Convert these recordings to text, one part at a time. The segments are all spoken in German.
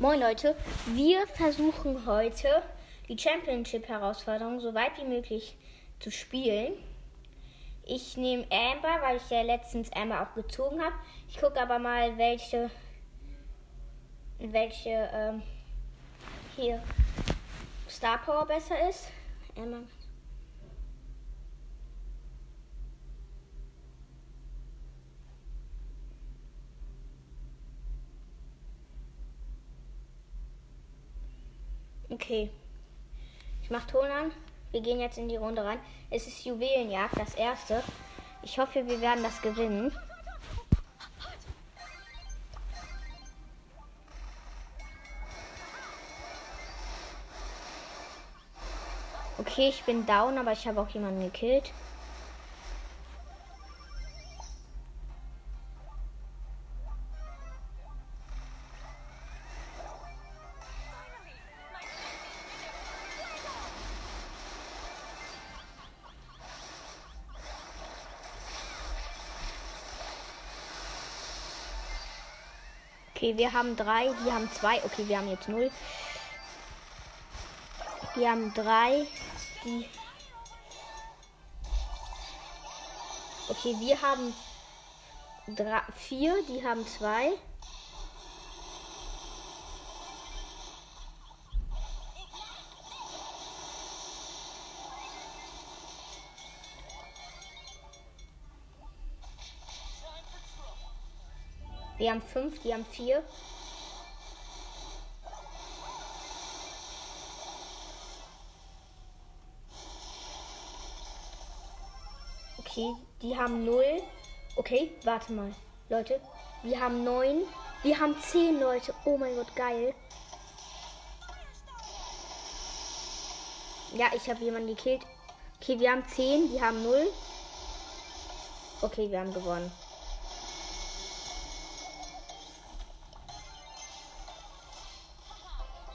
Moin Leute, wir versuchen heute die Championship-Herausforderung so weit wie möglich zu spielen. Ich nehme Amber, weil ich ja letztens Amber auch gezogen habe. Ich gucke aber mal, welche, welche ähm, hier Star Power besser ist. Amber. Okay. Ich mach Ton an. Wir gehen jetzt in die Runde rein. Es ist Juwelenjagd, das erste. Ich hoffe, wir werden das gewinnen. Okay, ich bin down, aber ich habe auch jemanden gekillt. Okay, wir haben drei, die haben zwei. Okay, wir haben jetzt null. Wir haben drei, die. Okay, wir haben drei, vier, die haben zwei. Wir haben fünf, die haben vier. Okay, die haben null. Okay, warte mal. Leute, wir haben neun. Wir haben zehn Leute. Oh mein Gott, geil. Ja, ich habe jemanden gekillt. Okay, wir haben zehn, die haben null. Okay, wir haben gewonnen.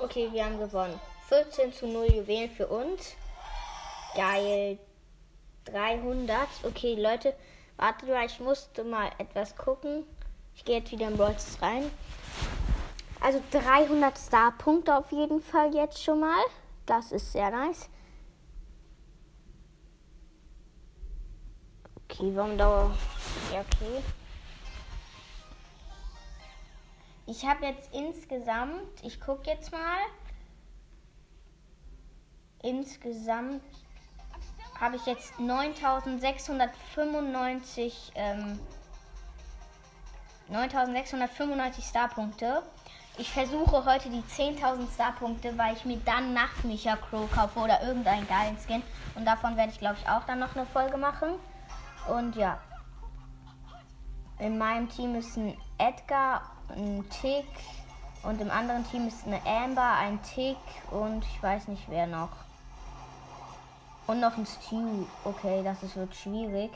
Okay, wir haben gewonnen. 14 zu 0 Juwelen für uns. Geil. 300. Okay, Leute, wartet mal, ich musste mal etwas gucken. Ich gehe jetzt wieder in Brawls rein. Also 300 Star-Punkte auf jeden Fall jetzt schon mal. Das ist sehr nice. Okay, warum dauert... Ja, okay. Ich habe jetzt insgesamt, ich gucke jetzt mal, insgesamt habe ich jetzt 9695 ähm, 9695 Starpunkte. Ich versuche heute die 10.000 Starpunkte, weil ich mir dann Nachtmicha Crow kaufe oder irgendeinen geilen Skin. Und davon werde ich, glaube ich, auch dann noch eine Folge machen. Und ja. In meinem Team ist ein Edgar ein Tick und im anderen Team ist eine Amber, ein Tick und ich weiß nicht wer noch. Und noch ein Stew. Okay, das ist, wird schwierig.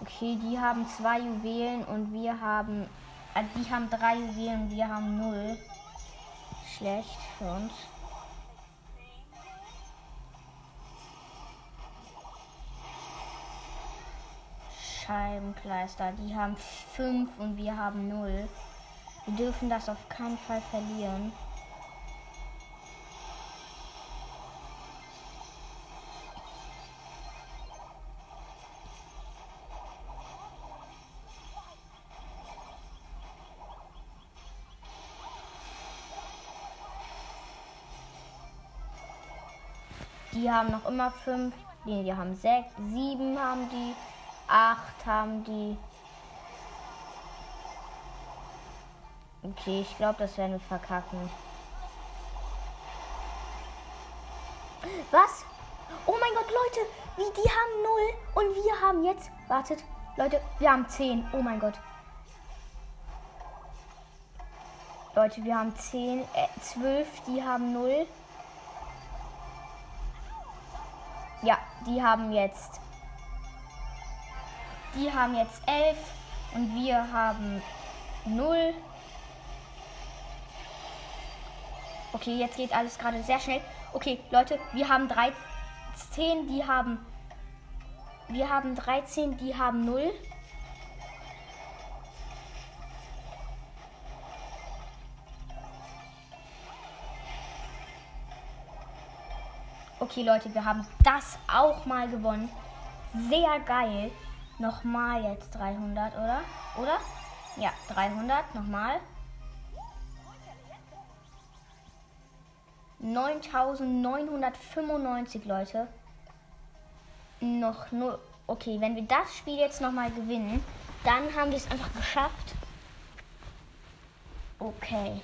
Okay, die haben zwei Juwelen und wir haben. Äh, die haben drei Juwelen und wir haben null. Schlecht für uns. Scheibenkleister. Die haben 5 und wir haben 0. Wir dürfen das auf keinen Fall verlieren. Die haben noch immer 5. Nee, die haben 6. 7 haben die. 8 haben die. Okay, ich glaube, das werden wir verkacken. Was? Oh mein Gott, Leute, wie die haben 0 und wir haben jetzt. Wartet, Leute, wir haben 10. Oh mein Gott. Leute, wir haben 10, äh, 12, die haben 0. Ja, die haben jetzt die haben jetzt 11 und wir haben 0. Okay, jetzt geht alles gerade sehr schnell. Okay, Leute, wir haben 13, die haben. Wir haben 13, die haben 0. Okay, Leute, wir haben das auch mal gewonnen. Sehr geil. Nochmal jetzt 300, oder? Oder? Ja, 300. Nochmal. 9995, Leute. Noch nur. Okay, wenn wir das Spiel jetzt nochmal gewinnen, dann haben wir es einfach geschafft. Okay.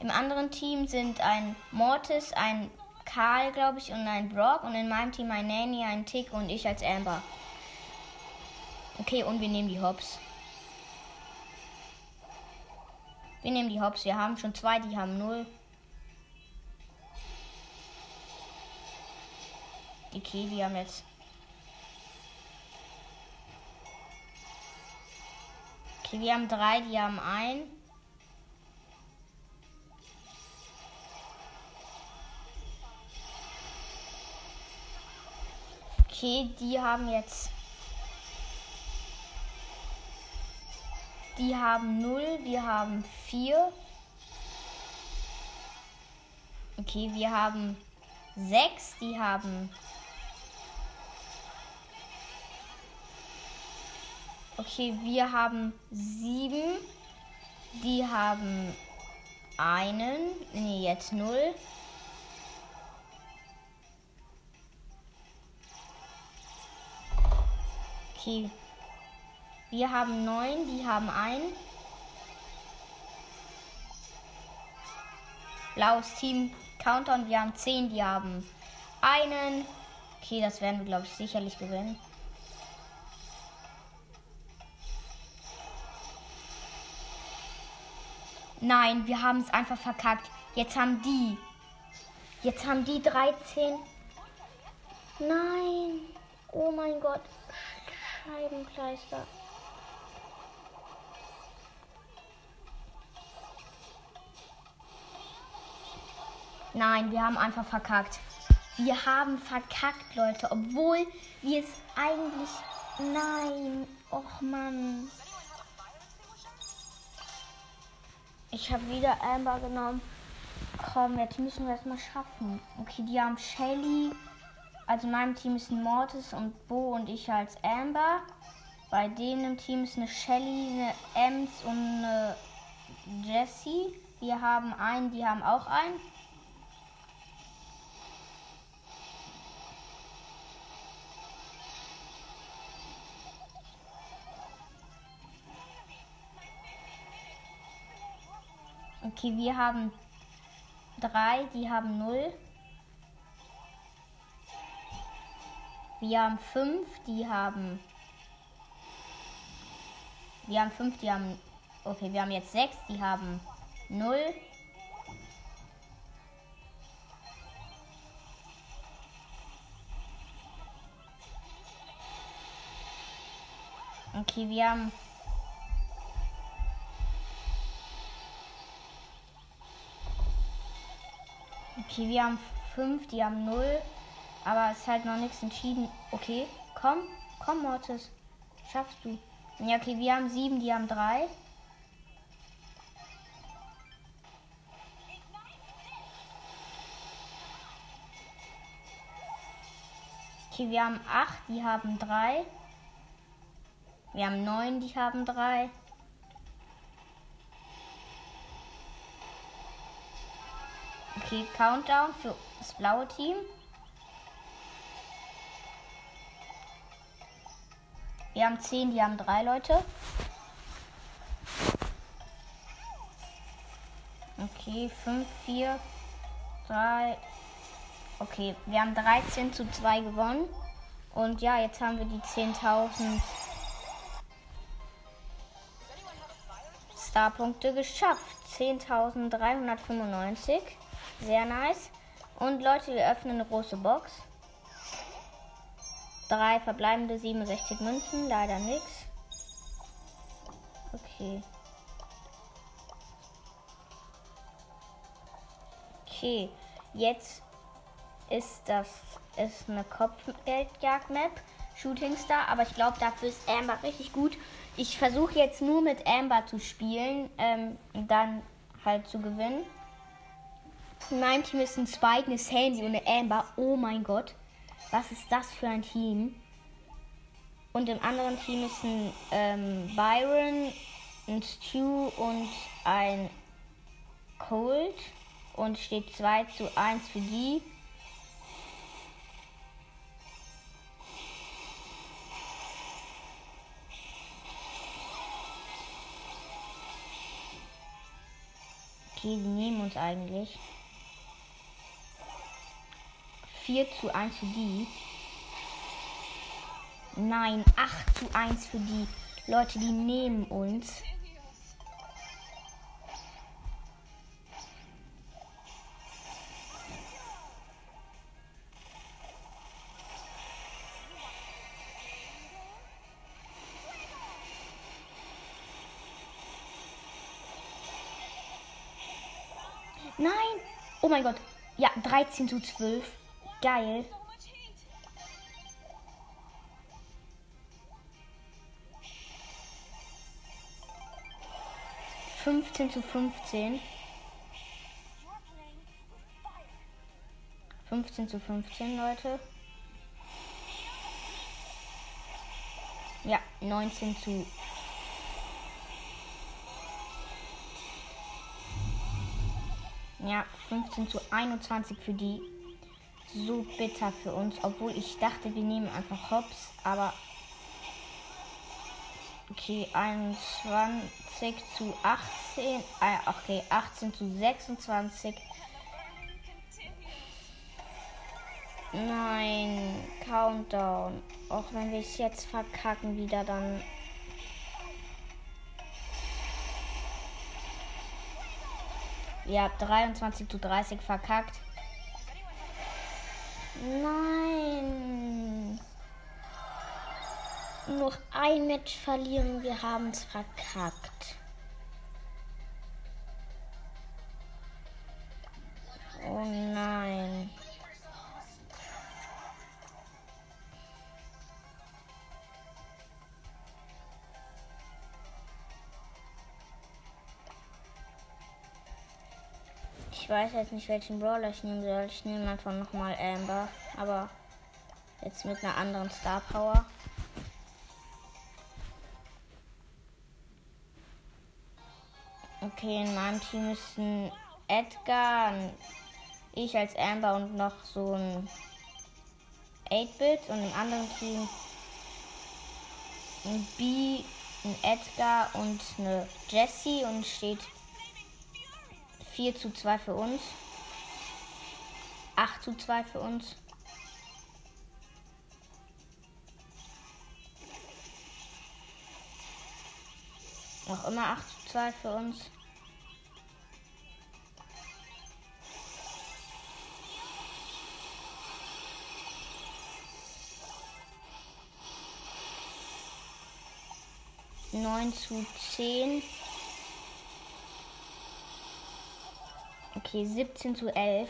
Im anderen Team sind ein Mortis, ein Karl, glaube ich, und ein Brock. Und in meinem Team ein Nanny, ein Tick und ich als Amber. Okay, und wir nehmen die Hops. Wir nehmen die Hops. Wir haben schon zwei, die haben null. Die haben jetzt. Okay, wir haben drei, die haben ein. Okay, die haben jetzt. Die haben 0, wir haben 4. Okay, wir haben 6, die haben. Okay, wir haben 7, die haben einen. Nee, jetzt 0. Okay. Wir haben neun, die haben ein. Blaues Team Countdown, wir haben zehn, die haben einen. Okay, das werden wir, glaube ich, sicherlich gewinnen. Nein, wir haben es einfach verkackt. Jetzt haben die. Jetzt haben die 13. Nein. Oh mein Gott. Scheibenkleister. Nein, wir haben einfach verkackt. Wir haben verkackt, Leute. Obwohl wir es eigentlich. Nein. Och Mann. Ich habe wieder Amber genommen. Komm, jetzt müssen wir es mal schaffen. Okay, die haben Shelly. Also in meinem Team ist ein Mortis und Bo und ich als Amber. Bei denen im Team ist eine Shelly, eine Ems und eine Jessie. Wir haben einen, die haben auch einen. Okay, wir haben drei, die haben null. Wir haben fünf, die haben. Wir haben fünf, die haben. Okay, wir haben jetzt sechs, die haben null. Okay, wir haben. Okay, wir haben fünf, die haben null. Aber es ist halt noch nichts entschieden. Okay, komm, komm, Mortis. Schaffst du. Ja, okay, wir haben sieben, die haben drei. Okay, wir haben acht, die haben drei. Wir haben neun, die haben drei. Okay, Countdown für das blaue Team. Wir haben 10, die haben 3 Leute. Okay, 5, 4, 3. Okay, wir haben 13 zu 2 gewonnen. Und ja, jetzt haben wir die 10.000 Starpunkte geschafft. 10.395. Sehr nice. Und Leute, wir öffnen eine große Box. Drei verbleibende 67 Münzen, leider nichts. Okay. Okay, jetzt ist das ist eine Kopfgeldjagd-Map, Shooting Star, aber ich glaube, dafür ist Amber richtig gut. Ich versuche jetzt nur mit Amber zu spielen, ähm, dann halt zu gewinnen. In meinem Team ist ein Spike, eine Sandy und eine Amber. Oh mein Gott. Was ist das für ein Team? Und im anderen Team ist ein ähm, Byron, ein Stu und ein Cold. Und steht 2 zu 1 für die. Okay, die nehmen uns eigentlich. 4 zu 1 für die. Nein, 8 zu 1 für die. Leute, die nehmen uns. Nein! Oh mein Gott. Ja, 13 zu 12. Geil. Fünfzehn zu fünfzehn. Fünfzehn zu fünfzehn, Leute. Ja, neunzehn zu Ja, 15 zu 21 für die. So bitter für uns, obwohl ich dachte, wir nehmen einfach Hops, aber okay, 21 zu 18, äh, okay, 18 zu 26. Nein, Countdown. Auch wenn wir es jetzt verkacken wieder, dann Ja, 23 zu 30 verkackt. Nein. Noch ein Match verlieren, wir haben es verkackt. Weiß jetzt nicht, welchen Brawler ich nehmen soll. Ich nehme einfach nochmal Amber. Aber jetzt mit einer anderen Star Power. Okay, in meinem Team ist ein Edgar, ich als Amber und noch so ein 8-Bit und im anderen Team ein B, ein Edgar und eine Jessie und steht 4 zu 2 für uns. 8 zu 2 für uns. Noch immer 8 zu 2 für uns. Neun zu zehn. Okay, 17 zu 11.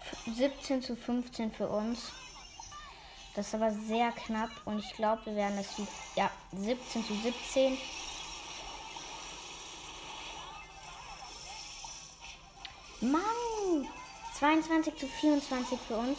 F 17 zu 15 für uns. Das ist aber sehr knapp und ich glaube, wir werden das. Ja, 17 zu 17. Mann! 22 zu 24 für uns.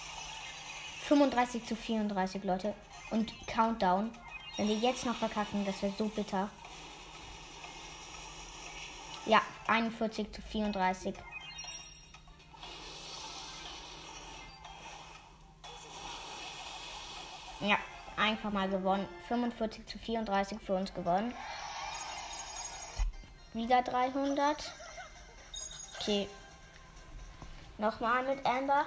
35 zu 34, Leute. Und Countdown. Wenn wir jetzt noch verkacken, das wäre so bitter. Ja, 41 zu 34. Ja, einfach mal gewonnen. 45 zu 34 für uns gewonnen. Wieder 300. Okay. Nochmal mit Amber.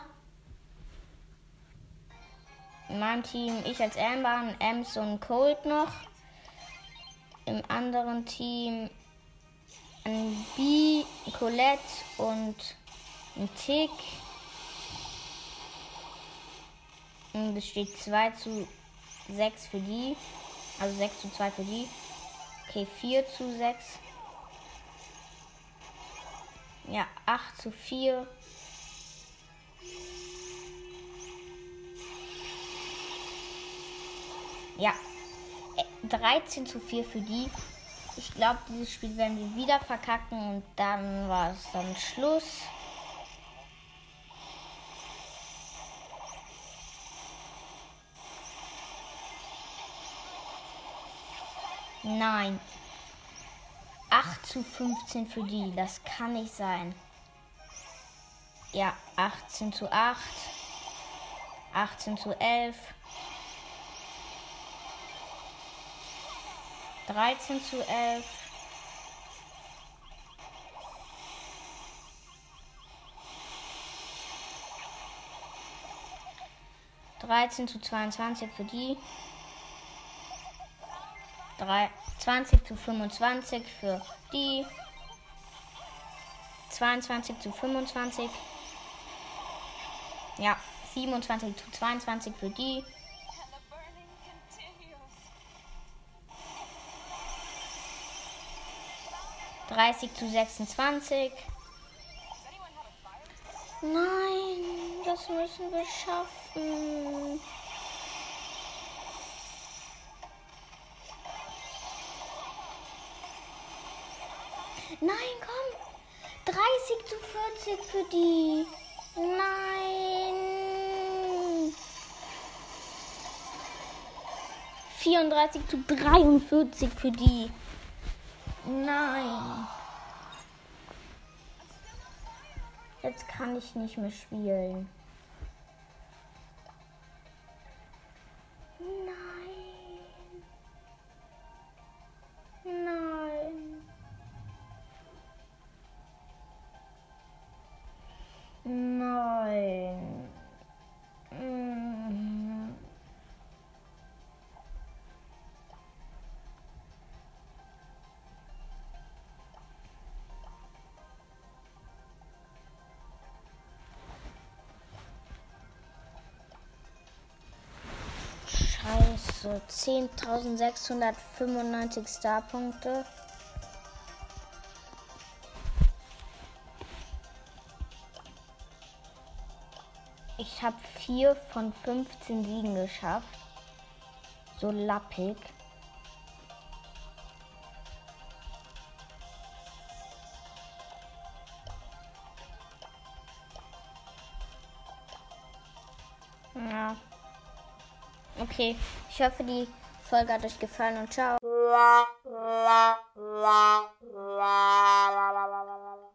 In meinem Team ich als Amber, Ems und Cold noch. Im anderen Team ein B, Colette und ein Tick. Und es steht 2 zu 6 für die. Also 6 zu 2 für die. Okay, 4 zu 6. Ja, 8 zu 4. Ja, 13 zu 4 für die. Ich glaube, dieses Spiel werden wir wieder verkacken und dann war es dann Schluss. Nein. 8 zu 15 für die. Das kann nicht sein. Ja, 18 zu 8. 18 zu 11. 13 zu 11. Dreizehn zu 22 für die. 3, 20 zu 25 für die. 22 zu 25. Ja, 27 zu 22 für die. 30 zu 26. Nein, das müssen wir schaffen. Nein, komm. 30 zu 40 für die. Nein. 34 zu 43 für die. Nein. Jetzt kann ich nicht mehr spielen. Scheiße. 10.695 Starpunkte. Ich habe 4 von 15 Siegen geschafft. So lappig. Okay, ich hoffe, die Folge hat euch gefallen und ciao.